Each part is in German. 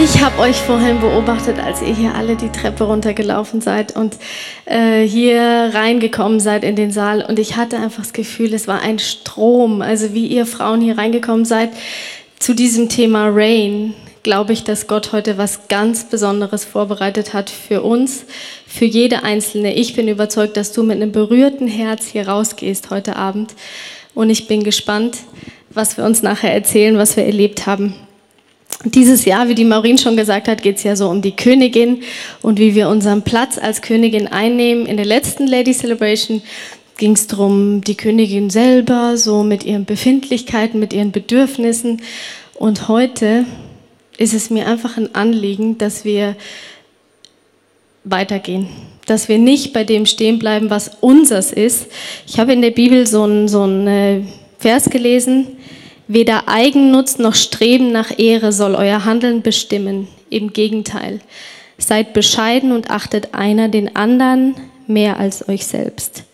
Ich habe euch vorhin beobachtet, als ihr hier alle die Treppe runtergelaufen seid und äh, hier reingekommen seid in den Saal. Und ich hatte einfach das Gefühl, es war ein Strom. Also wie ihr Frauen hier reingekommen seid zu diesem Thema Rain, glaube ich, dass Gott heute was ganz Besonderes vorbereitet hat für uns, für jede Einzelne. Ich bin überzeugt, dass du mit einem berührten Herz hier rausgehst heute Abend. Und ich bin gespannt, was wir uns nachher erzählen, was wir erlebt haben. Dieses Jahr, wie die Maureen schon gesagt hat, geht es ja so um die Königin und wie wir unseren Platz als Königin einnehmen. In der letzten Lady Celebration ging es darum, die Königin selber, so mit ihren Befindlichkeiten, mit ihren Bedürfnissen. Und heute ist es mir einfach ein Anliegen, dass wir weitergehen, dass wir nicht bei dem stehen bleiben, was unseres ist. Ich habe in der Bibel so einen so äh, Vers gelesen, Weder Eigennutz noch Streben nach Ehre soll euer Handeln bestimmen. Im Gegenteil. Seid bescheiden und achtet einer den anderen mehr als euch selbst.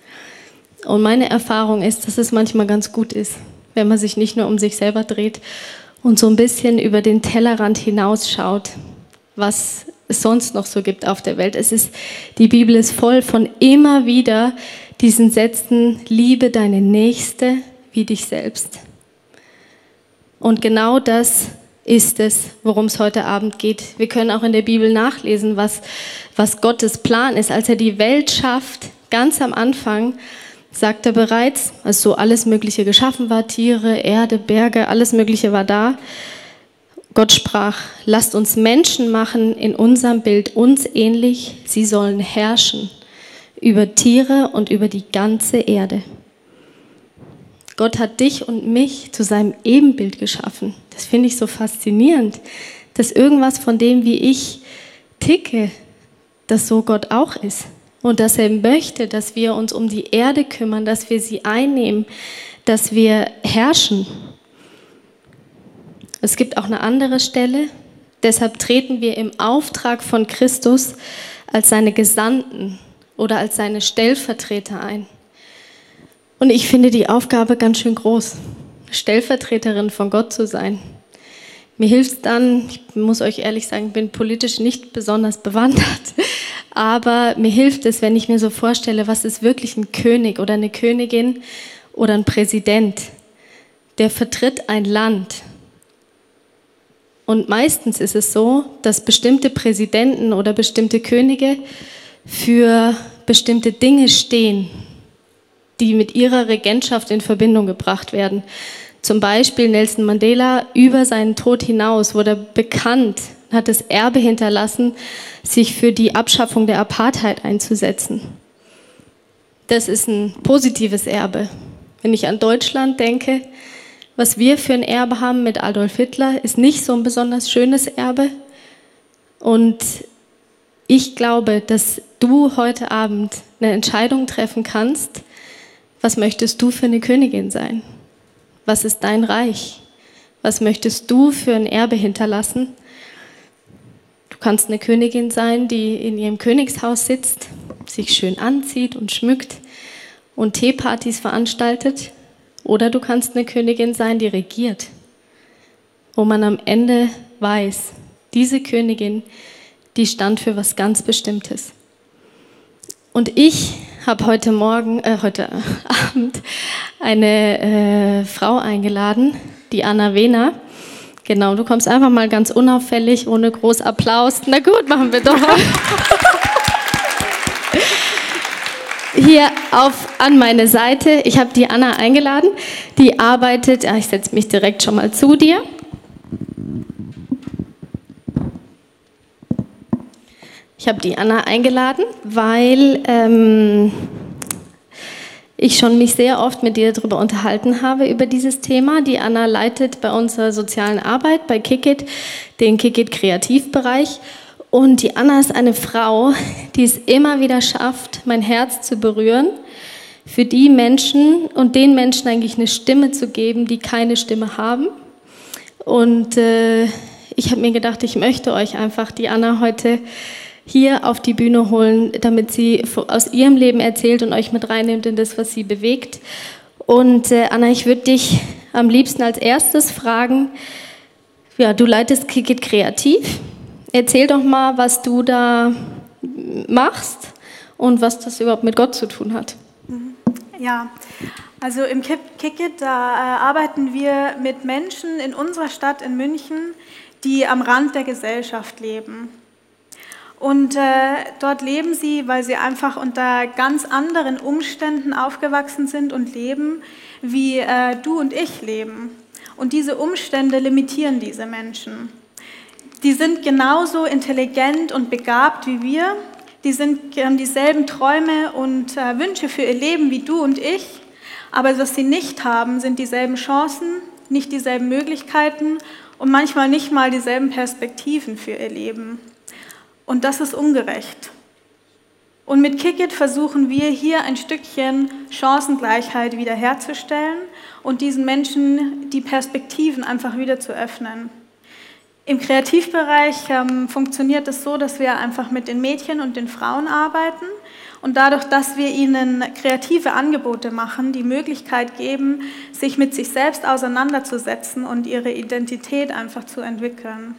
Und meine Erfahrung ist, dass es manchmal ganz gut ist, wenn man sich nicht nur um sich selber dreht und so ein bisschen über den Tellerrand hinausschaut, was es sonst noch so gibt auf der Welt. Es ist, die Bibel ist voll von immer wieder diesen Sätzen, liebe deine Nächste wie dich selbst. Und genau das ist es, worum es heute Abend geht. Wir können auch in der Bibel nachlesen, was, was Gottes Plan ist. Als er die Welt schafft, ganz am Anfang, sagt er bereits, als so alles Mögliche geschaffen war, Tiere, Erde, Berge, alles Mögliche war da. Gott sprach, lasst uns Menschen machen in unserem Bild uns ähnlich, sie sollen herrschen über Tiere und über die ganze Erde. Gott hat dich und mich zu seinem Ebenbild geschaffen. Das finde ich so faszinierend, dass irgendwas von dem, wie ich ticke, dass so Gott auch ist. Und dass er möchte, dass wir uns um die Erde kümmern, dass wir sie einnehmen, dass wir herrschen. Es gibt auch eine andere Stelle. Deshalb treten wir im Auftrag von Christus als seine Gesandten oder als seine Stellvertreter ein. Und ich finde die Aufgabe ganz schön groß, Stellvertreterin von Gott zu sein. Mir hilft dann, ich muss euch ehrlich sagen, bin politisch nicht besonders bewandert, aber mir hilft es, wenn ich mir so vorstelle, was ist wirklich ein König oder eine Königin oder ein Präsident, der vertritt ein Land. Und meistens ist es so, dass bestimmte Präsidenten oder bestimmte Könige für bestimmte Dinge stehen, die mit ihrer Regentschaft in Verbindung gebracht werden. Zum Beispiel Nelson Mandela über seinen Tod hinaus wurde bekannt, hat das Erbe hinterlassen, sich für die Abschaffung der Apartheid einzusetzen. Das ist ein positives Erbe. Wenn ich an Deutschland denke, was wir für ein Erbe haben mit Adolf Hitler, ist nicht so ein besonders schönes Erbe. Und ich glaube, dass du heute Abend eine Entscheidung treffen kannst, was möchtest du für eine Königin sein? Was ist dein Reich? Was möchtest du für ein Erbe hinterlassen? Du kannst eine Königin sein, die in ihrem Königshaus sitzt, sich schön anzieht und schmückt und Teepartys veranstaltet. Oder du kannst eine Königin sein, die regiert, wo man am Ende weiß, diese Königin, die stand für was ganz Bestimmtes. Und ich habe heute Morgen, äh, heute Abend eine äh, Frau eingeladen, die Anna Wehner. Genau, du kommst einfach mal ganz unauffällig, ohne groß Applaus. Na gut, machen wir doch. Hier auf, an meine Seite, ich habe die Anna eingeladen, die arbeitet, ja, ich setze mich direkt schon mal zu dir. Ich habe die Anna eingeladen, weil ähm, ich schon mich sehr oft mit dir darüber unterhalten habe, über dieses Thema. Die Anna leitet bei unserer sozialen Arbeit bei Kickit den Kickit Kreativbereich. Und die Anna ist eine Frau, die es immer wieder schafft, mein Herz zu berühren, für die Menschen und den Menschen eigentlich eine Stimme zu geben, die keine Stimme haben. Und äh, ich habe mir gedacht, ich möchte euch einfach die Anna heute hier auf die Bühne holen, damit sie aus ihrem Leben erzählt und euch mit reinnimmt in das, was sie bewegt. Und äh, Anna, ich würde dich am liebsten als erstes fragen, ja, du leitest Kickit kreativ. Erzähl doch mal, was du da machst und was das überhaupt mit Gott zu tun hat. Mhm. Ja, also im Kickit, da äh, arbeiten wir mit Menschen in unserer Stadt in München, die am Rand der Gesellschaft leben. Und äh, dort leben sie, weil sie einfach unter ganz anderen Umständen aufgewachsen sind und leben, wie äh, du und ich leben. Und diese Umstände limitieren diese Menschen. Die sind genauso intelligent und begabt wie wir. Die sind, haben dieselben Träume und äh, Wünsche für ihr Leben wie du und ich. Aber was sie nicht haben, sind dieselben Chancen, nicht dieselben Möglichkeiten und manchmal nicht mal dieselben Perspektiven für ihr Leben. Und das ist ungerecht. Und mit Kickit versuchen wir hier ein Stückchen Chancengleichheit wiederherzustellen und diesen Menschen die Perspektiven einfach wieder zu öffnen. Im Kreativbereich ähm, funktioniert es so, dass wir einfach mit den Mädchen und den Frauen arbeiten und dadurch, dass wir ihnen kreative Angebote machen, die Möglichkeit geben, sich mit sich selbst auseinanderzusetzen und ihre Identität einfach zu entwickeln.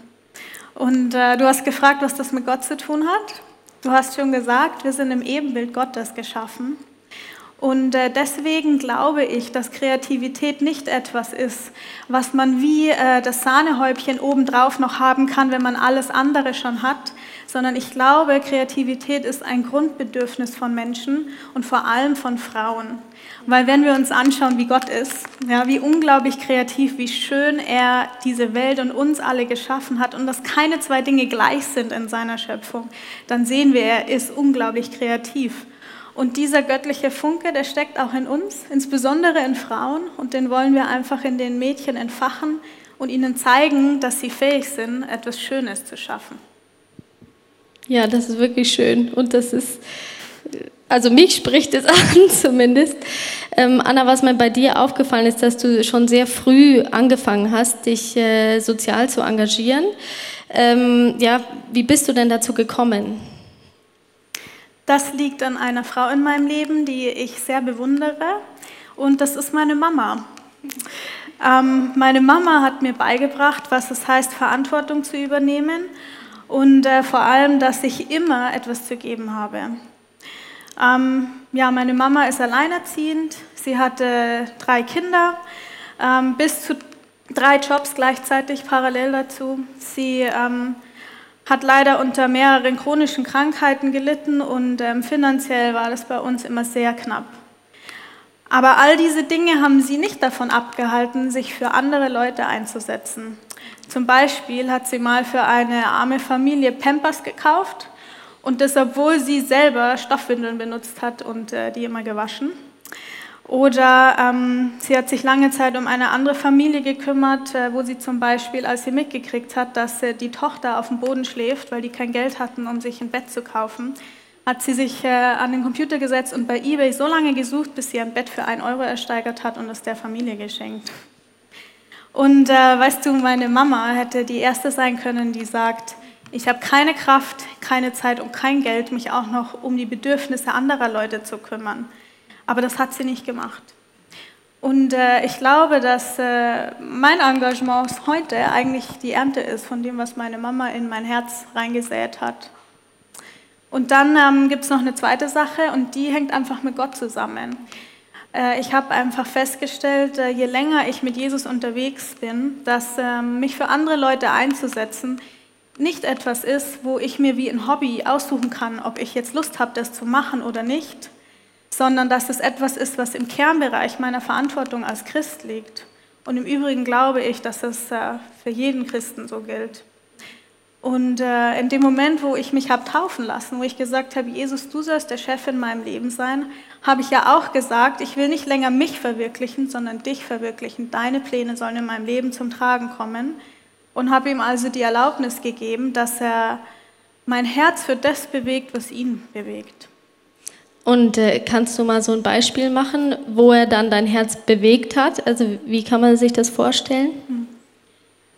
Und äh, du hast gefragt, was das mit Gott zu tun hat. Du hast schon gesagt, wir sind im Ebenbild Gottes geschaffen. Und äh, deswegen glaube ich, dass Kreativität nicht etwas ist, was man wie äh, das Sahnehäubchen obendrauf noch haben kann, wenn man alles andere schon hat, sondern ich glaube, Kreativität ist ein Grundbedürfnis von Menschen und vor allem von Frauen. Weil wenn wir uns anschauen, wie Gott ist, ja, wie unglaublich kreativ, wie schön er diese Welt und uns alle geschaffen hat und dass keine zwei Dinge gleich sind in seiner Schöpfung, dann sehen wir, er ist unglaublich kreativ. Und dieser göttliche Funke, der steckt auch in uns, insbesondere in Frauen, und den wollen wir einfach in den Mädchen entfachen und ihnen zeigen, dass sie fähig sind, etwas Schönes zu schaffen. Ja, das ist wirklich schön und das ist also mich spricht es an zumindest. Ähm, Anna, was mir bei dir aufgefallen ist, dass du schon sehr früh angefangen hast, dich äh, sozial zu engagieren. Ähm, ja, wie bist du denn dazu gekommen? Das liegt an einer Frau in meinem Leben, die ich sehr bewundere und das ist meine Mama. Ähm, meine Mama hat mir beigebracht, was es heißt, Verantwortung zu übernehmen und äh, vor allem, dass ich immer etwas zu geben habe. Ähm, ja, meine Mama ist alleinerziehend. Sie hatte drei Kinder, ähm, bis zu drei Jobs gleichzeitig parallel dazu. Sie ähm, hat leider unter mehreren chronischen Krankheiten gelitten und ähm, finanziell war das bei uns immer sehr knapp. Aber all diese Dinge haben sie nicht davon abgehalten, sich für andere Leute einzusetzen. Zum Beispiel hat sie mal für eine arme Familie Pampers gekauft und das, obwohl sie selber Stoffwindeln benutzt hat und äh, die immer gewaschen. Oder ähm, sie hat sich lange Zeit um eine andere Familie gekümmert, äh, wo sie zum Beispiel, als sie mitgekriegt hat, dass äh, die Tochter auf dem Boden schläft, weil die kein Geld hatten, um sich ein Bett zu kaufen, hat sie sich äh, an den Computer gesetzt und bei eBay so lange gesucht, bis sie ein Bett für einen Euro ersteigert hat und es der Familie geschenkt. Und äh, weißt du, meine Mama hätte die erste sein können, die sagt, ich habe keine Kraft, keine Zeit und kein Geld, mich auch noch um die Bedürfnisse anderer Leute zu kümmern. Aber das hat sie nicht gemacht. Und äh, ich glaube, dass äh, mein Engagement heute eigentlich die Ernte ist von dem, was meine Mama in mein Herz reingesät hat. Und dann ähm, gibt es noch eine zweite Sache und die hängt einfach mit Gott zusammen. Äh, ich habe einfach festgestellt, äh, je länger ich mit Jesus unterwegs bin, dass ähm, mich für andere Leute einzusetzen, nicht etwas ist, wo ich mir wie ein Hobby aussuchen kann, ob ich jetzt Lust habe, das zu machen oder nicht, sondern dass es etwas ist, was im Kernbereich meiner Verantwortung als Christ liegt. Und im Übrigen glaube ich, dass es äh, für jeden Christen so gilt. Und äh, in dem Moment, wo ich mich habe taufen lassen, wo ich gesagt habe, Jesus, du sollst der Chef in meinem Leben sein, habe ich ja auch gesagt, ich will nicht länger mich verwirklichen, sondern dich verwirklichen. Deine Pläne sollen in meinem Leben zum Tragen kommen und habe ihm also die Erlaubnis gegeben, dass er mein Herz für das bewegt, was ihn bewegt. Und äh, kannst du mal so ein Beispiel machen, wo er dann dein Herz bewegt hat? Also wie kann man sich das vorstellen? Hm.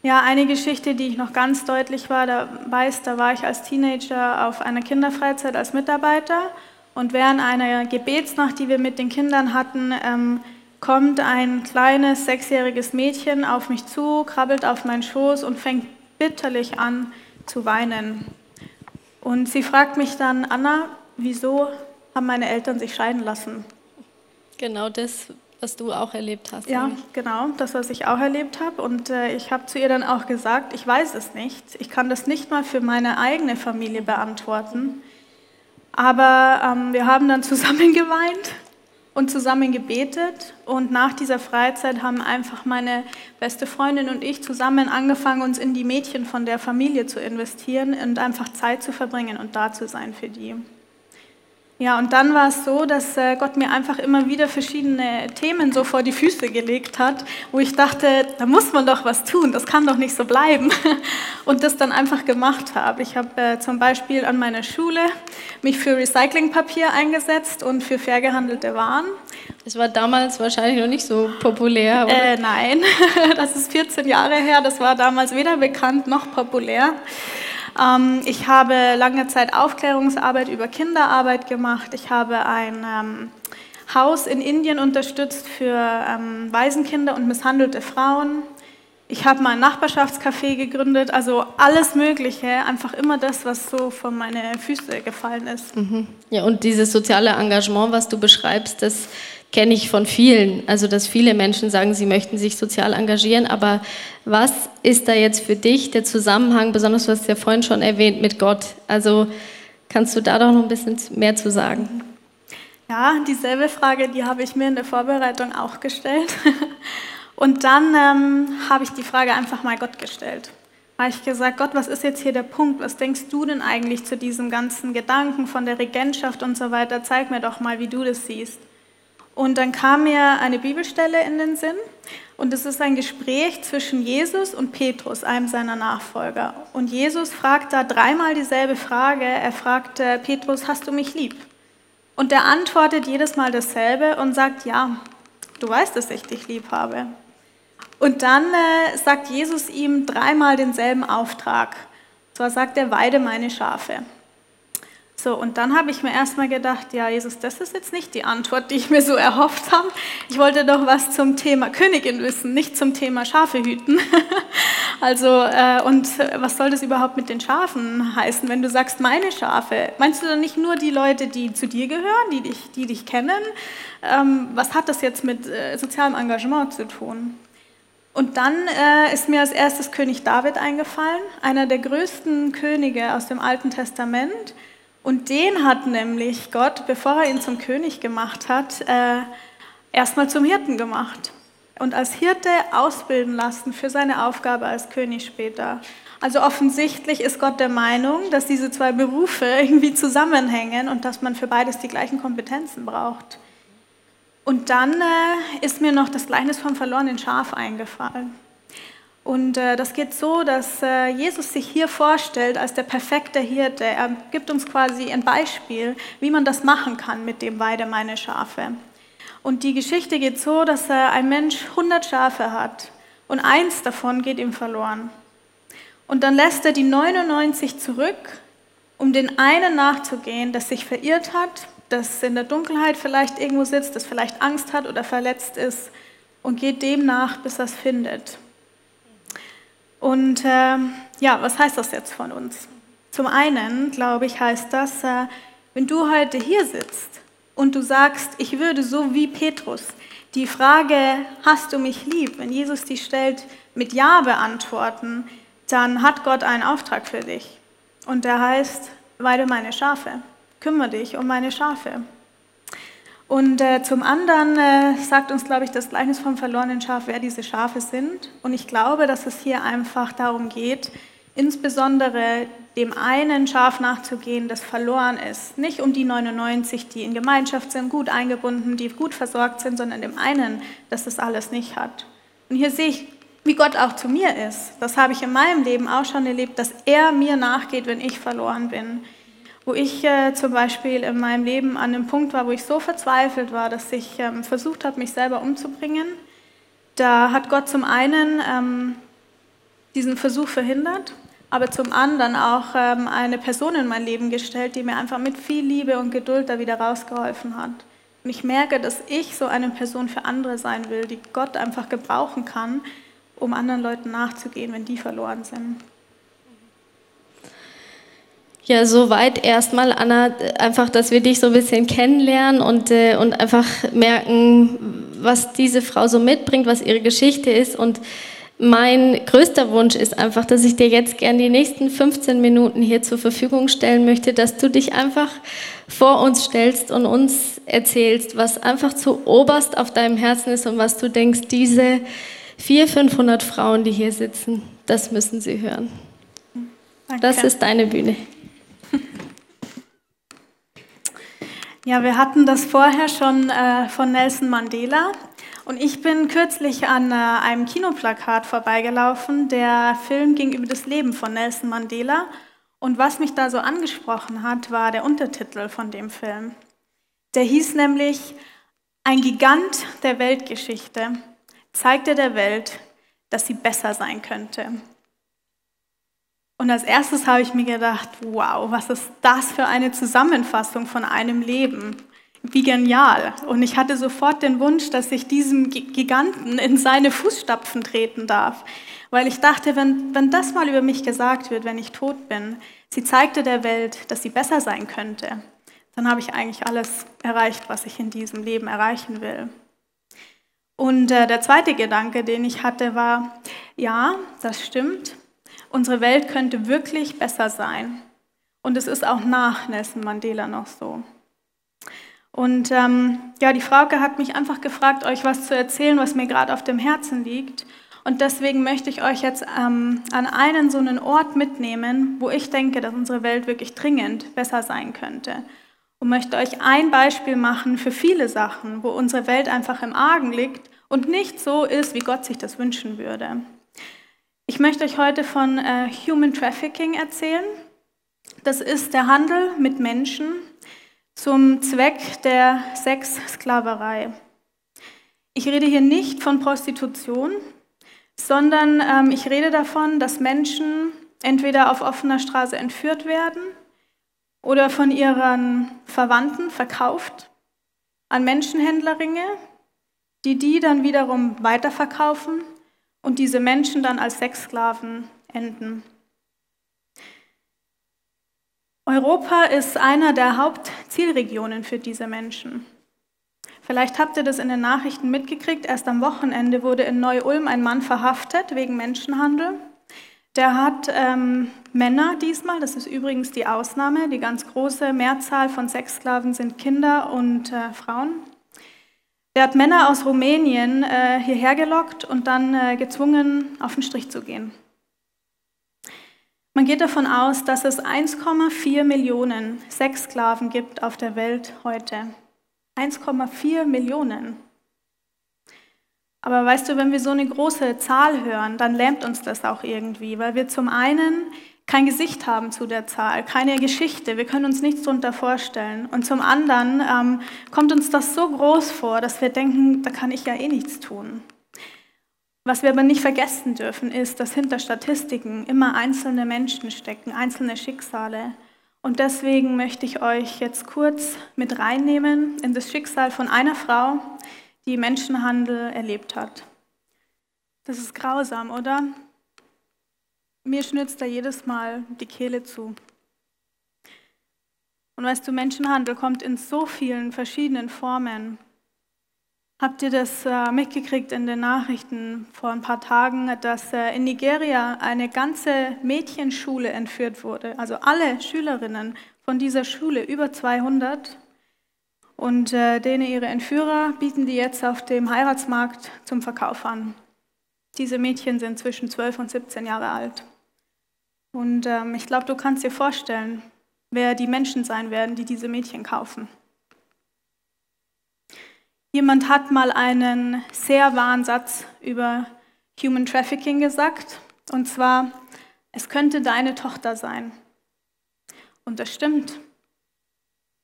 Ja, eine Geschichte, die ich noch ganz deutlich war, da weiß, da war ich als Teenager auf einer Kinderfreizeit als Mitarbeiter und während einer Gebetsnacht, die wir mit den Kindern hatten, ähm, kommt ein kleines sechsjähriges Mädchen auf mich zu, krabbelt auf meinen Schoß und fängt bitterlich an zu weinen. Und sie fragt mich dann, Anna, wieso haben meine Eltern sich scheiden lassen? Genau das, was du auch erlebt hast. Ja, eigentlich. genau, das, was ich auch erlebt habe. Und äh, ich habe zu ihr dann auch gesagt, ich weiß es nicht. Ich kann das nicht mal für meine eigene Familie beantworten. Aber ähm, wir haben dann zusammen geweint und zusammen gebetet. Und nach dieser Freizeit haben einfach meine beste Freundin und ich zusammen angefangen, uns in die Mädchen von der Familie zu investieren und einfach Zeit zu verbringen und da zu sein für die. Ja, und dann war es so, dass äh, Gott mir einfach immer wieder verschiedene Themen so vor die Füße gelegt hat, wo ich dachte, da muss man doch was tun, das kann doch nicht so bleiben. Und das dann einfach gemacht habe. Ich habe äh, zum Beispiel an meiner Schule mich für Recyclingpapier eingesetzt und für fair gehandelte Waren. Das war damals wahrscheinlich noch nicht so populär, oder? Äh, nein, das ist 14 Jahre her, das war damals weder bekannt noch populär. Ähm, ich habe lange Zeit Aufklärungsarbeit über Kinderarbeit gemacht. Ich habe ein ähm, Haus in Indien unterstützt für ähm, Waisenkinder und misshandelte Frauen. Ich habe mal ein Nachbarschaftscafé gegründet, also alles Mögliche, einfach immer das, was so vor meine Füße gefallen ist. Mhm. Ja, und dieses soziale Engagement, was du beschreibst, das kenne ich von vielen. Also, dass viele Menschen sagen, sie möchten sich sozial engagieren. Aber was ist da jetzt für dich der Zusammenhang, besonders du hast ja vorhin schon erwähnt, mit Gott? Also, kannst du da doch noch ein bisschen mehr zu sagen? Ja, dieselbe Frage, die habe ich mir in der Vorbereitung auch gestellt. Und dann ähm, habe ich die Frage einfach mal Gott gestellt. Habe ich gesagt, Gott, was ist jetzt hier der Punkt? Was denkst du denn eigentlich zu diesem ganzen Gedanken von der Regentschaft und so weiter? Zeig mir doch mal, wie du das siehst. Und dann kam mir eine Bibelstelle in den Sinn und es ist ein Gespräch zwischen Jesus und Petrus, einem seiner Nachfolger. Und Jesus fragt da dreimal dieselbe Frage. Er fragt Petrus, hast du mich lieb? Und er antwortet jedes Mal dasselbe und sagt, ja, du weißt, dass ich dich lieb habe. Und dann äh, sagt Jesus ihm dreimal denselben Auftrag. Und zwar sagt er, weide meine Schafe. So, und dann habe ich mir erstmal gedacht, ja, Jesus, das ist jetzt nicht die Antwort, die ich mir so erhofft habe. Ich wollte doch was zum Thema Königin wissen, nicht zum Thema Schafe hüten. also, äh, und was soll das überhaupt mit den Schafen heißen, wenn du sagst, meine Schafe? Meinst du dann nicht nur die Leute, die zu dir gehören, die dich, die dich kennen? Ähm, was hat das jetzt mit äh, sozialem Engagement zu tun? Und dann äh, ist mir als erstes König David eingefallen, einer der größten Könige aus dem Alten Testament und den hat nämlich Gott, bevor er ihn zum König gemacht hat, äh, erstmal zum Hirten gemacht und als Hirte ausbilden lassen für seine Aufgabe als König später. Also offensichtlich ist Gott der Meinung, dass diese zwei Berufe irgendwie zusammenhängen und dass man für beides die gleichen Kompetenzen braucht. Und dann äh, ist mir noch das Gleichnis vom verlorenen Schaf eingefallen. Und äh, das geht so, dass äh, Jesus sich hier vorstellt als der perfekte Hirte. Er gibt uns quasi ein Beispiel, wie man das machen kann mit dem Weide meine Schafe. Und die Geschichte geht so, dass äh, ein Mensch 100 Schafe hat und eins davon geht ihm verloren. Und dann lässt er die 99 zurück, um den einen nachzugehen, das sich verirrt hat, das in der Dunkelheit vielleicht irgendwo sitzt, das vielleicht Angst hat oder verletzt ist und geht dem nach, bis er es findet. Und äh, ja, was heißt das jetzt von uns? Zum einen, glaube ich, heißt das, äh, wenn du heute hier sitzt und du sagst, ich würde so wie Petrus die Frage, hast du mich lieb, wenn Jesus die stellt, mit Ja beantworten, dann hat Gott einen Auftrag für dich. Und der heißt, weide meine Schafe, kümmere dich um meine Schafe. Und äh, zum anderen äh, sagt uns, glaube ich, das Gleichnis vom verlorenen Schaf, wer diese Schafe sind. Und ich glaube, dass es hier einfach darum geht, insbesondere dem einen Schaf nachzugehen, das verloren ist. Nicht um die 99, die in Gemeinschaft sind, gut eingebunden, die gut versorgt sind, sondern dem einen, das das alles nicht hat. Und hier sehe ich, wie Gott auch zu mir ist. Das habe ich in meinem Leben auch schon erlebt, dass er mir nachgeht, wenn ich verloren bin wo ich äh, zum Beispiel in meinem Leben an einem Punkt war, wo ich so verzweifelt war, dass ich ähm, versucht habe, mich selber umzubringen. Da hat Gott zum einen ähm, diesen Versuch verhindert, aber zum anderen auch ähm, eine Person in mein Leben gestellt, die mir einfach mit viel Liebe und Geduld da wieder rausgeholfen hat. Und ich merke, dass ich so eine Person für andere sein will, die Gott einfach gebrauchen kann, um anderen Leuten nachzugehen, wenn die verloren sind. Ja, soweit erstmal, Anna, einfach, dass wir dich so ein bisschen kennenlernen und, äh, und einfach merken, was diese Frau so mitbringt, was ihre Geschichte ist. Und mein größter Wunsch ist einfach, dass ich dir jetzt gern die nächsten 15 Minuten hier zur Verfügung stellen möchte, dass du dich einfach vor uns stellst und uns erzählst, was einfach zu oberst auf deinem Herzen ist und was du denkst, diese 400, 500 Frauen, die hier sitzen, das müssen sie hören. Danke. Das ist deine Bühne. Ja, wir hatten das vorher schon äh, von Nelson Mandela. Und ich bin kürzlich an äh, einem Kinoplakat vorbeigelaufen. Der Film ging über das Leben von Nelson Mandela. Und was mich da so angesprochen hat, war der Untertitel von dem Film. Der hieß nämlich Ein Gigant der Weltgeschichte zeigte der Welt, dass sie besser sein könnte. Und als erstes habe ich mir gedacht, wow, was ist das für eine Zusammenfassung von einem Leben? Wie genial. Und ich hatte sofort den Wunsch, dass ich diesem Giganten in seine Fußstapfen treten darf. Weil ich dachte, wenn, wenn das mal über mich gesagt wird, wenn ich tot bin, sie zeigte der Welt, dass sie besser sein könnte, dann habe ich eigentlich alles erreicht, was ich in diesem Leben erreichen will. Und äh, der zweite Gedanke, den ich hatte, war, ja, das stimmt, unsere Welt könnte wirklich besser sein. Und es ist auch nach Nelson Mandela noch so. Und ähm, ja, die Frauke hat mich einfach gefragt, euch was zu erzählen, was mir gerade auf dem Herzen liegt. Und deswegen möchte ich euch jetzt ähm, an einen so einen Ort mitnehmen, wo ich denke, dass unsere Welt wirklich dringend besser sein könnte. Und möchte euch ein Beispiel machen für viele Sachen, wo unsere Welt einfach im Argen liegt und nicht so ist, wie Gott sich das wünschen würde. Ich möchte euch heute von äh, Human Trafficking erzählen. Das ist der Handel mit Menschen zum Zweck der Sexsklaverei. Ich rede hier nicht von Prostitution, sondern ähm, ich rede davon, dass Menschen entweder auf offener Straße entführt werden oder von ihren Verwandten verkauft an Menschenhändlerringe, die die dann wiederum weiterverkaufen und diese Menschen dann als Sexsklaven enden. Europa ist einer der Hauptzielregionen für diese Menschen. Vielleicht habt ihr das in den Nachrichten mitgekriegt. Erst am Wochenende wurde in Neu-Ulm ein Mann verhaftet wegen Menschenhandel. Der hat ähm, Männer diesmal, das ist übrigens die Ausnahme. Die ganz große Mehrzahl von Sexsklaven sind Kinder und äh, Frauen. Er hat Männer aus Rumänien äh, hierher gelockt und dann äh, gezwungen, auf den Strich zu gehen. Man geht davon aus, dass es 1,4 Millionen Sexsklaven gibt auf der Welt heute. 1,4 Millionen. Aber weißt du, wenn wir so eine große Zahl hören, dann lähmt uns das auch irgendwie, weil wir zum einen kein Gesicht haben zu der Zahl, keine Geschichte, wir können uns nichts darunter vorstellen. Und zum anderen ähm, kommt uns das so groß vor, dass wir denken, da kann ich ja eh nichts tun. Was wir aber nicht vergessen dürfen, ist, dass hinter Statistiken immer einzelne Menschen stecken, einzelne Schicksale. Und deswegen möchte ich euch jetzt kurz mit reinnehmen in das Schicksal von einer Frau, die Menschenhandel erlebt hat. Das ist grausam, oder? Mir schnürzt da jedes Mal die Kehle zu. Und weißt du, Menschenhandel kommt in so vielen verschiedenen Formen. Habt ihr das äh, mitgekriegt in den Nachrichten vor ein paar Tagen, dass äh, in Nigeria eine ganze Mädchenschule entführt wurde? Also alle Schülerinnen von dieser Schule, über 200. Und äh, denen ihre Entführer bieten die jetzt auf dem Heiratsmarkt zum Verkauf an. Diese Mädchen sind zwischen 12 und 17 Jahre alt. Und ähm, ich glaube, du kannst dir vorstellen, wer die Menschen sein werden, die diese Mädchen kaufen. Jemand hat mal einen sehr wahren Satz über Human Trafficking gesagt, und zwar, es könnte deine Tochter sein. Und das stimmt.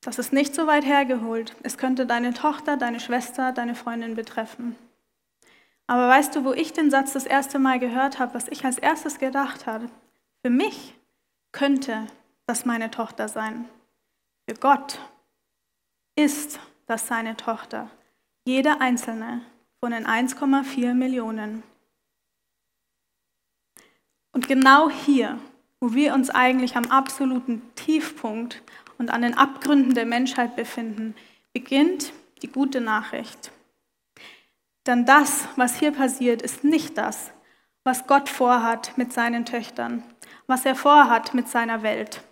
Das ist nicht so weit hergeholt. Es könnte deine Tochter, deine Schwester, deine Freundin betreffen. Aber weißt du, wo ich den Satz das erste Mal gehört habe, was ich als erstes gedacht habe? Für mich könnte das meine Tochter sein. Für Gott ist das seine Tochter. Jede einzelne von den 1,4 Millionen. Und genau hier wo wir uns eigentlich am absoluten Tiefpunkt und an den Abgründen der Menschheit befinden, beginnt die gute Nachricht. Denn das, was hier passiert, ist nicht das, was Gott vorhat mit seinen Töchtern, was er vorhat mit seiner Welt.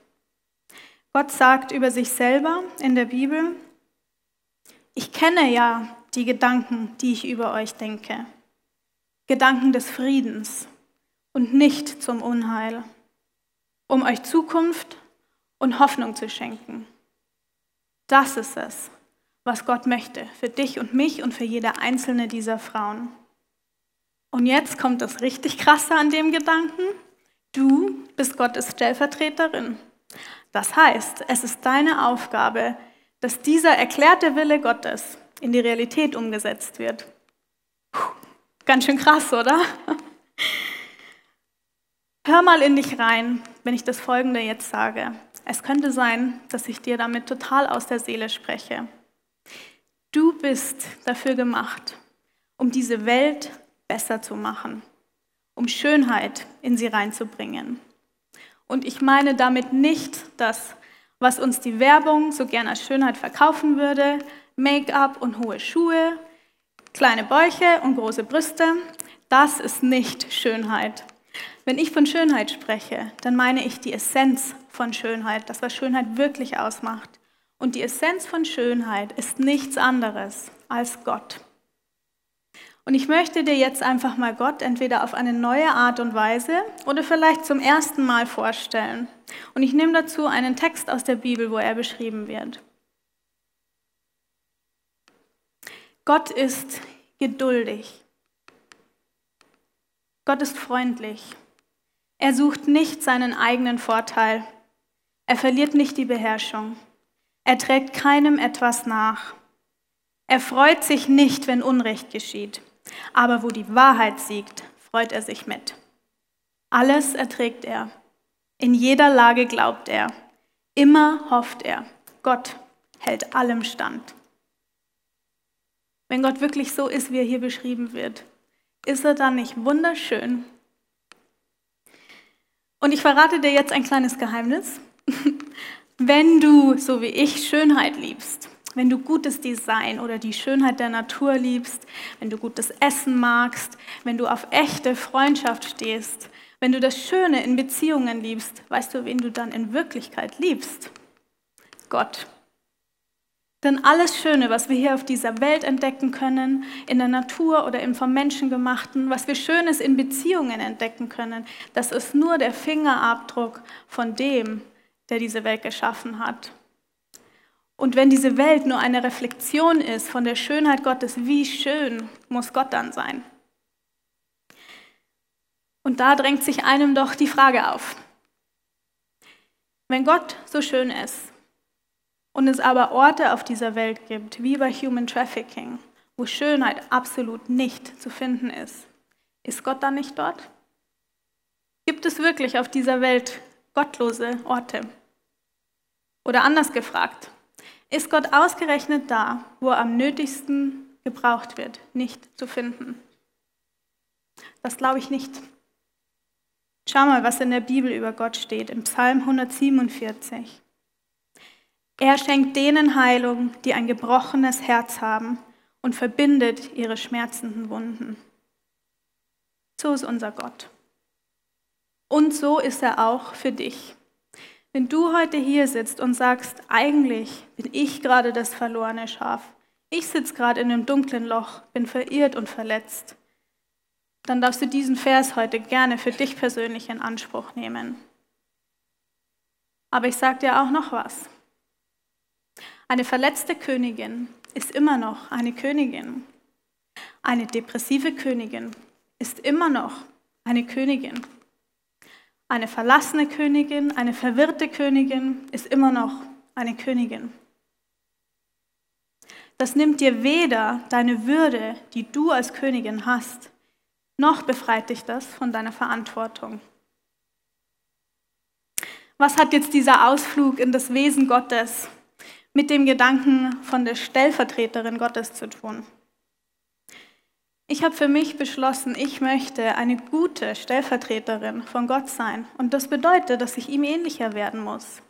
Gott sagt über sich selber in der Bibel, ich kenne ja die Gedanken, die ich über euch denke, Gedanken des Friedens und nicht zum Unheil, um euch Zukunft und Hoffnung zu schenken. Das ist es, was Gott möchte für dich und mich und für jede einzelne dieser Frauen. Und jetzt kommt das richtig krasse an dem Gedanken. Du bist Gottes Stellvertreterin. Das heißt, es ist deine Aufgabe, dass dieser erklärte Wille Gottes in die Realität umgesetzt wird. Puh, ganz schön krass, oder? Hör mal in dich rein, wenn ich das Folgende jetzt sage. Es könnte sein, dass ich dir damit total aus der Seele spreche. Du bist dafür gemacht, um diese Welt besser zu machen, um Schönheit in sie reinzubringen. Und ich meine damit nicht das, was uns die Werbung so gern als Schönheit verkaufen würde, Make-up und hohe Schuhe, kleine Bäuche und große Brüste. Das ist nicht Schönheit. Wenn ich von Schönheit spreche, dann meine ich die Essenz von Schönheit, das, was Schönheit wirklich ausmacht. Und die Essenz von Schönheit ist nichts anderes als Gott. Und ich möchte dir jetzt einfach mal Gott entweder auf eine neue Art und Weise oder vielleicht zum ersten Mal vorstellen. Und ich nehme dazu einen Text aus der Bibel, wo er beschrieben wird. Gott ist geduldig. Gott ist freundlich. Er sucht nicht seinen eigenen Vorteil. Er verliert nicht die Beherrschung. Er trägt keinem etwas nach. Er freut sich nicht, wenn Unrecht geschieht. Aber wo die Wahrheit siegt, freut er sich mit. Alles erträgt er. In jeder Lage glaubt er. Immer hofft er. Gott hält allem stand. Wenn Gott wirklich so ist, wie er hier beschrieben wird, ist er dann nicht wunderschön und ich verrate dir jetzt ein kleines Geheimnis. Wenn du, so wie ich, Schönheit liebst, wenn du gutes Design oder die Schönheit der Natur liebst, wenn du gutes Essen magst, wenn du auf echte Freundschaft stehst, wenn du das Schöne in Beziehungen liebst, weißt du, wen du dann in Wirklichkeit liebst? Gott. Denn alles Schöne, was wir hier auf dieser Welt entdecken können, in der Natur oder im vom Menschen gemachten, was wir Schönes in Beziehungen entdecken können, das ist nur der Fingerabdruck von dem, der diese Welt geschaffen hat. Und wenn diese Welt nur eine Reflexion ist von der Schönheit Gottes, wie schön muss Gott dann sein? Und da drängt sich einem doch die Frage auf. Wenn Gott so schön ist, und es aber Orte auf dieser Welt gibt, wie bei Human Trafficking, wo Schönheit absolut nicht zu finden ist, ist Gott dann nicht dort? Gibt es wirklich auf dieser Welt gottlose Orte? Oder anders gefragt, ist Gott ausgerechnet da, wo er am nötigsten gebraucht wird, nicht zu finden? Das glaube ich nicht. Schau mal, was in der Bibel über Gott steht, im Psalm 147. Er schenkt denen Heilung, die ein gebrochenes Herz haben und verbindet ihre schmerzenden Wunden. So ist unser Gott. Und so ist er auch für dich. Wenn du heute hier sitzt und sagst, eigentlich bin ich gerade das verlorene Schaf, ich sitze gerade in einem dunklen Loch, bin verirrt und verletzt, dann darfst du diesen Vers heute gerne für dich persönlich in Anspruch nehmen. Aber ich sage dir auch noch was. Eine verletzte Königin ist immer noch eine Königin. Eine depressive Königin ist immer noch eine Königin. Eine verlassene Königin, eine verwirrte Königin ist immer noch eine Königin. Das nimmt dir weder deine Würde, die du als Königin hast, noch befreit dich das von deiner Verantwortung. Was hat jetzt dieser Ausflug in das Wesen Gottes mit dem Gedanken von der Stellvertreterin Gottes zu tun. Ich habe für mich beschlossen, ich möchte eine gute Stellvertreterin von Gott sein. Und das bedeutet, dass ich ihm ähnlicher werden muss.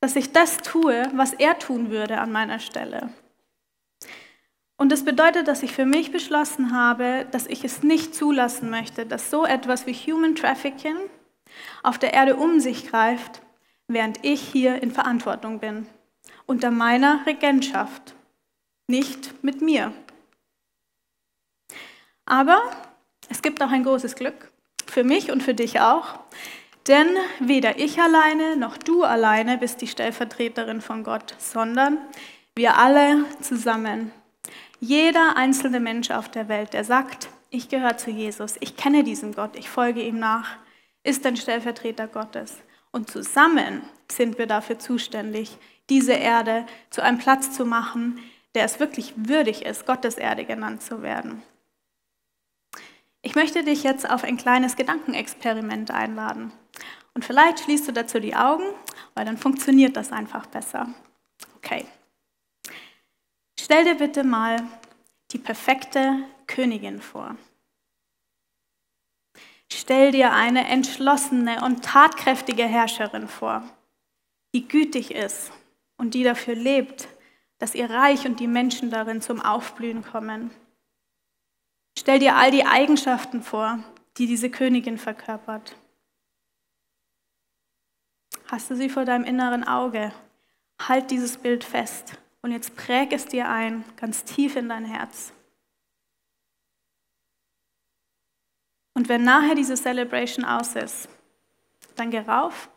Dass ich das tue, was er tun würde an meiner Stelle. Und das bedeutet, dass ich für mich beschlossen habe, dass ich es nicht zulassen möchte, dass so etwas wie Human Trafficking auf der Erde um sich greift, während ich hier in Verantwortung bin, unter meiner Regentschaft, nicht mit mir. Aber es gibt auch ein großes Glück, für mich und für dich auch, denn weder ich alleine noch du alleine bist die Stellvertreterin von Gott, sondern wir alle zusammen. Jeder einzelne Mensch auf der Welt, der sagt, ich gehöre zu Jesus, ich kenne diesen Gott, ich folge ihm nach, ist ein Stellvertreter Gottes. Und zusammen sind wir dafür zuständig, diese Erde zu einem Platz zu machen, der es wirklich würdig ist, Gottes Erde genannt zu werden. Ich möchte dich jetzt auf ein kleines Gedankenexperiment einladen. Und vielleicht schließt du dazu die Augen, weil dann funktioniert das einfach besser. Okay. Stell dir bitte mal die perfekte Königin vor. Stell dir eine entschlossene und tatkräftige Herrscherin vor, die gütig ist und die dafür lebt, dass ihr Reich und die Menschen darin zum Aufblühen kommen. Stell dir all die Eigenschaften vor, die diese Königin verkörpert. Hast du sie vor deinem inneren Auge? Halt dieses Bild fest und jetzt präg es dir ein, ganz tief in dein Herz. Und wenn nachher diese Celebration aus ist, dann geh rauf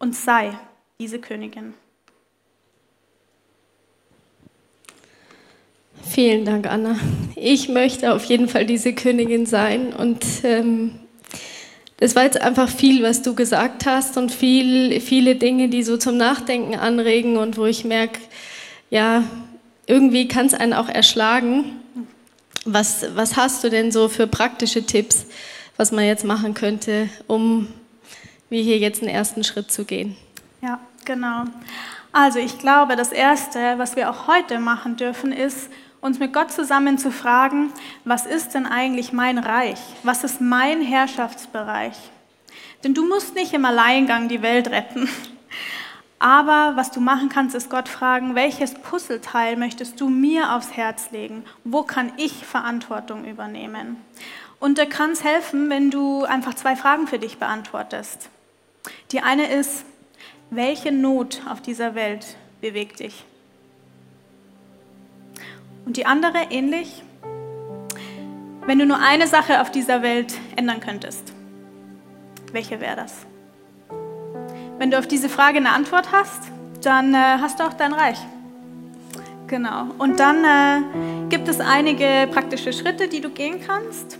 und sei diese Königin. Vielen Dank, Anna. Ich möchte auf jeden Fall diese Königin sein und ähm, das war jetzt einfach viel, was du gesagt hast und viel, viele Dinge, die so zum Nachdenken anregen und wo ich merke, ja, irgendwie kann es einen auch erschlagen. Was, was hast du denn so für praktische Tipps, was man jetzt machen könnte, um wie hier jetzt einen ersten Schritt zu gehen? Ja, genau. Also ich glaube, das Erste, was wir auch heute machen dürfen, ist, uns mit Gott zusammen zu fragen, was ist denn eigentlich mein Reich? Was ist mein Herrschaftsbereich? Denn du musst nicht im Alleingang die Welt retten. Aber was du machen kannst, ist Gott fragen, welches Puzzleteil möchtest du mir aufs Herz legen? Wo kann ich Verantwortung übernehmen? Und da kann es helfen, wenn du einfach zwei Fragen für dich beantwortest. Die eine ist, welche Not auf dieser Welt bewegt dich? Und die andere ähnlich, wenn du nur eine Sache auf dieser Welt ändern könntest, welche wäre das? Wenn du auf diese Frage eine Antwort hast, dann äh, hast du auch dein Reich. Genau. Und dann äh, gibt es einige praktische Schritte, die du gehen kannst.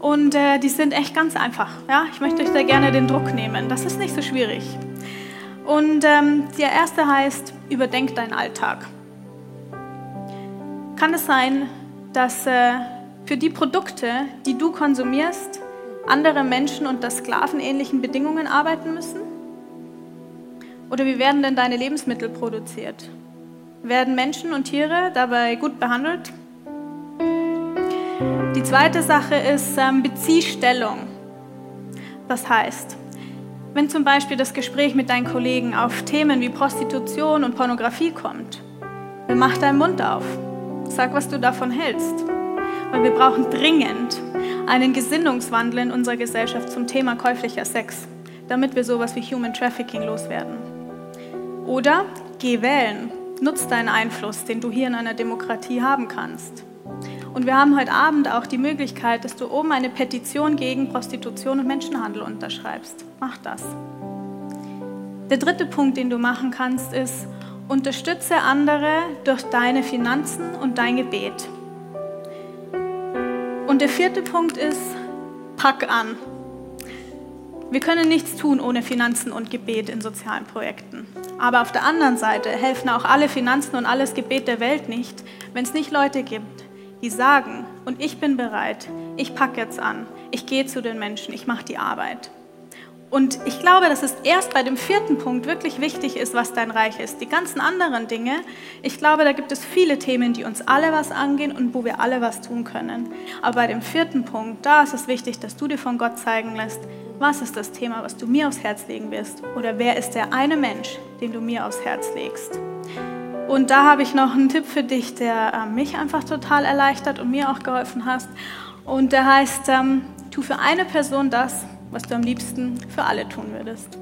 Und äh, die sind echt ganz einfach. Ja? Ich möchte euch da gerne den Druck nehmen. Das ist nicht so schwierig. Und ähm, der erste heißt, überdenk deinen Alltag. Kann es sein, dass äh, für die Produkte, die du konsumierst, andere Menschen unter sklavenähnlichen Bedingungen arbeiten müssen? Oder wie werden denn deine Lebensmittel produziert? Werden Menschen und Tiere dabei gut behandelt? Die zweite Sache ist ähm, bezieh Stellung. Das heißt, wenn zum Beispiel das Gespräch mit deinen Kollegen auf Themen wie Prostitution und Pornografie kommt, dann mach deinen Mund auf. Sag, was du davon hältst. Weil wir brauchen dringend einen Gesinnungswandel in unserer Gesellschaft zum Thema käuflicher Sex, damit wir sowas wie Human Trafficking loswerden. Oder geh wählen. Nutz deinen Einfluss, den du hier in einer Demokratie haben kannst. Und wir haben heute Abend auch die Möglichkeit, dass du oben eine Petition gegen Prostitution und Menschenhandel unterschreibst. Mach das. Der dritte Punkt, den du machen kannst, ist, unterstütze andere durch deine Finanzen und dein Gebet. Und der vierte Punkt ist, pack an. Wir können nichts tun ohne Finanzen und Gebet in sozialen Projekten. Aber auf der anderen Seite helfen auch alle Finanzen und alles Gebet der Welt nicht, wenn es nicht Leute gibt, die sagen, und ich bin bereit, ich packe jetzt an, ich gehe zu den Menschen, ich mache die Arbeit. Und ich glaube, dass es erst bei dem vierten Punkt wirklich wichtig ist, was dein Reich ist. Die ganzen anderen Dinge, ich glaube, da gibt es viele Themen, die uns alle was angehen und wo wir alle was tun können. Aber bei dem vierten Punkt, da ist es wichtig, dass du dir von Gott zeigen lässt, was ist das Thema, was du mir aufs Herz legen wirst? Oder wer ist der eine Mensch, den du mir aufs Herz legst? Und da habe ich noch einen Tipp für dich, der äh, mich einfach total erleichtert und mir auch geholfen hat. Und der heißt, ähm, tu für eine Person das, was du am liebsten für alle tun würdest.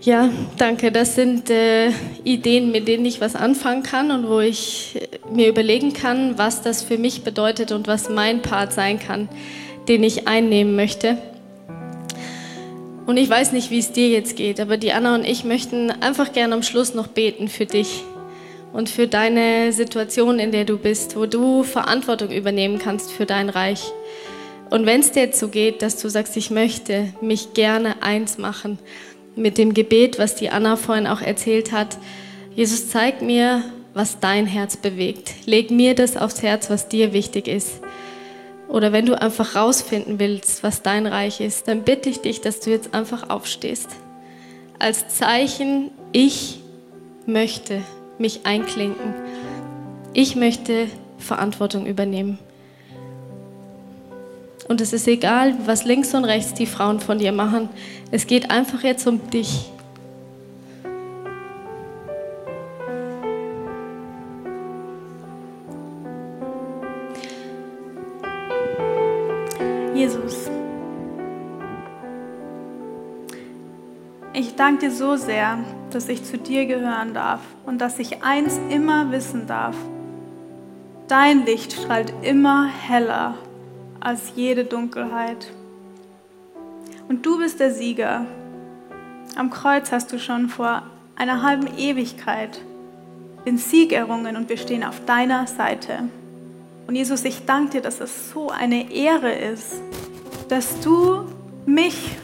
Ja, danke. Das sind äh, Ideen, mit denen ich was anfangen kann und wo ich äh, mir überlegen kann, was das für mich bedeutet und was mein Part sein kann, den ich einnehmen möchte. Und ich weiß nicht, wie es dir jetzt geht, aber die Anna und ich möchten einfach gerne am Schluss noch beten für dich und für deine Situation, in der du bist, wo du Verantwortung übernehmen kannst für dein Reich. Und wenn es dir jetzt so geht, dass du sagst, ich möchte mich gerne eins machen mit dem Gebet, was die Anna vorhin auch erzählt hat, Jesus, zeig mir, was dein Herz bewegt. Leg mir das aufs Herz, was dir wichtig ist. Oder wenn du einfach rausfinden willst, was dein Reich ist, dann bitte ich dich, dass du jetzt einfach aufstehst. Als Zeichen, ich möchte mich einklinken. Ich möchte Verantwortung übernehmen. Und es ist egal, was links und rechts die Frauen von dir machen. Es geht einfach jetzt um dich. Jesus, ich danke dir so sehr, dass ich zu dir gehören darf und dass ich eins immer wissen darf. Dein Licht strahlt immer heller als jede Dunkelheit. Und du bist der Sieger. Am Kreuz hast du schon vor einer halben Ewigkeit den Sieg errungen und wir stehen auf deiner Seite. Und Jesus, ich danke dir, dass es so eine Ehre ist, dass du mich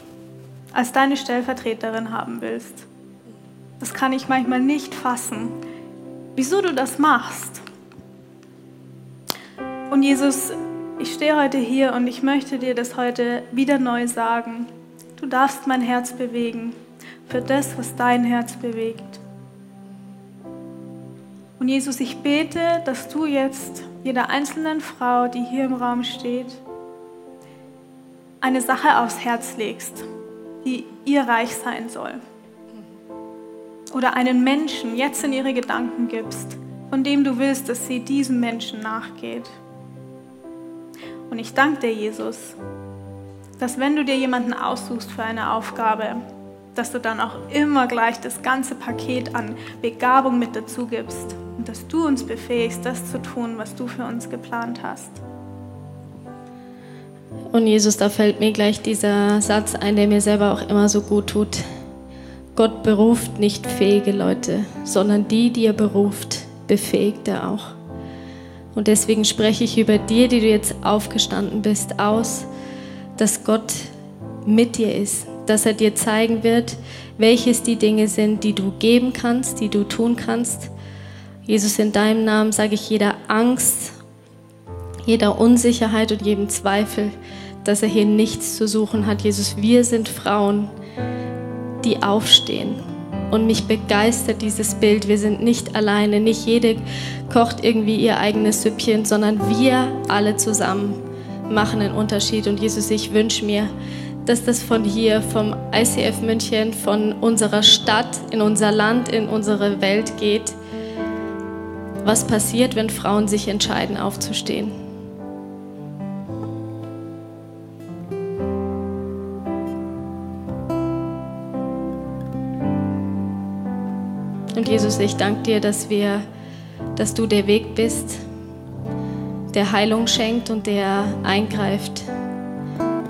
als deine Stellvertreterin haben willst. Das kann ich manchmal nicht fassen, wieso du das machst. Und Jesus, ich stehe heute hier und ich möchte dir das heute wieder neu sagen. Du darfst mein Herz bewegen für das, was dein Herz bewegt. Und Jesus, ich bete, dass du jetzt jeder einzelnen Frau, die hier im Raum steht, eine Sache aufs Herz legst, die ihr Reich sein soll. Oder einen Menschen jetzt in ihre Gedanken gibst, von dem du willst, dass sie diesem Menschen nachgeht. Und ich danke dir, Jesus, dass wenn du dir jemanden aussuchst für eine Aufgabe, dass du dann auch immer gleich das ganze Paket an Begabung mit dazu gibst und dass du uns befähigst, das zu tun, was du für uns geplant hast. Und Jesus, da fällt mir gleich dieser Satz ein, der mir selber auch immer so gut tut. Gott beruft nicht fähige Leute, sondern die, die er beruft, befähigt er auch. Und deswegen spreche ich über dir, die du jetzt aufgestanden bist, aus, dass Gott mit dir ist, dass er dir zeigen wird, welches die Dinge sind, die du geben kannst, die du tun kannst. Jesus, in deinem Namen sage ich jeder Angst, jeder Unsicherheit und jedem Zweifel, dass er hier nichts zu suchen hat. Jesus, wir sind Frauen, die aufstehen und mich begeistert dieses Bild. Wir sind nicht alleine. Nicht jede kocht irgendwie ihr eigenes Süppchen, sondern wir alle zusammen machen einen Unterschied. Und Jesus, ich wünsche mir, dass das von hier, vom ICF München, von unserer Stadt, in unser Land, in unsere Welt geht. Was passiert, wenn Frauen sich entscheiden, aufzustehen? Jesus, ich danke dir, dass wir, dass du der Weg bist, der Heilung schenkt und der eingreift.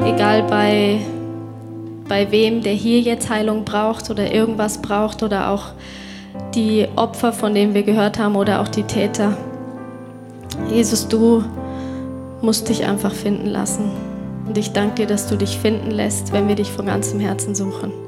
Egal bei, bei wem, der hier jetzt Heilung braucht oder irgendwas braucht oder auch die Opfer, von denen wir gehört haben oder auch die Täter. Jesus, du musst dich einfach finden lassen. Und ich danke dir, dass du dich finden lässt, wenn wir dich von ganzem Herzen suchen.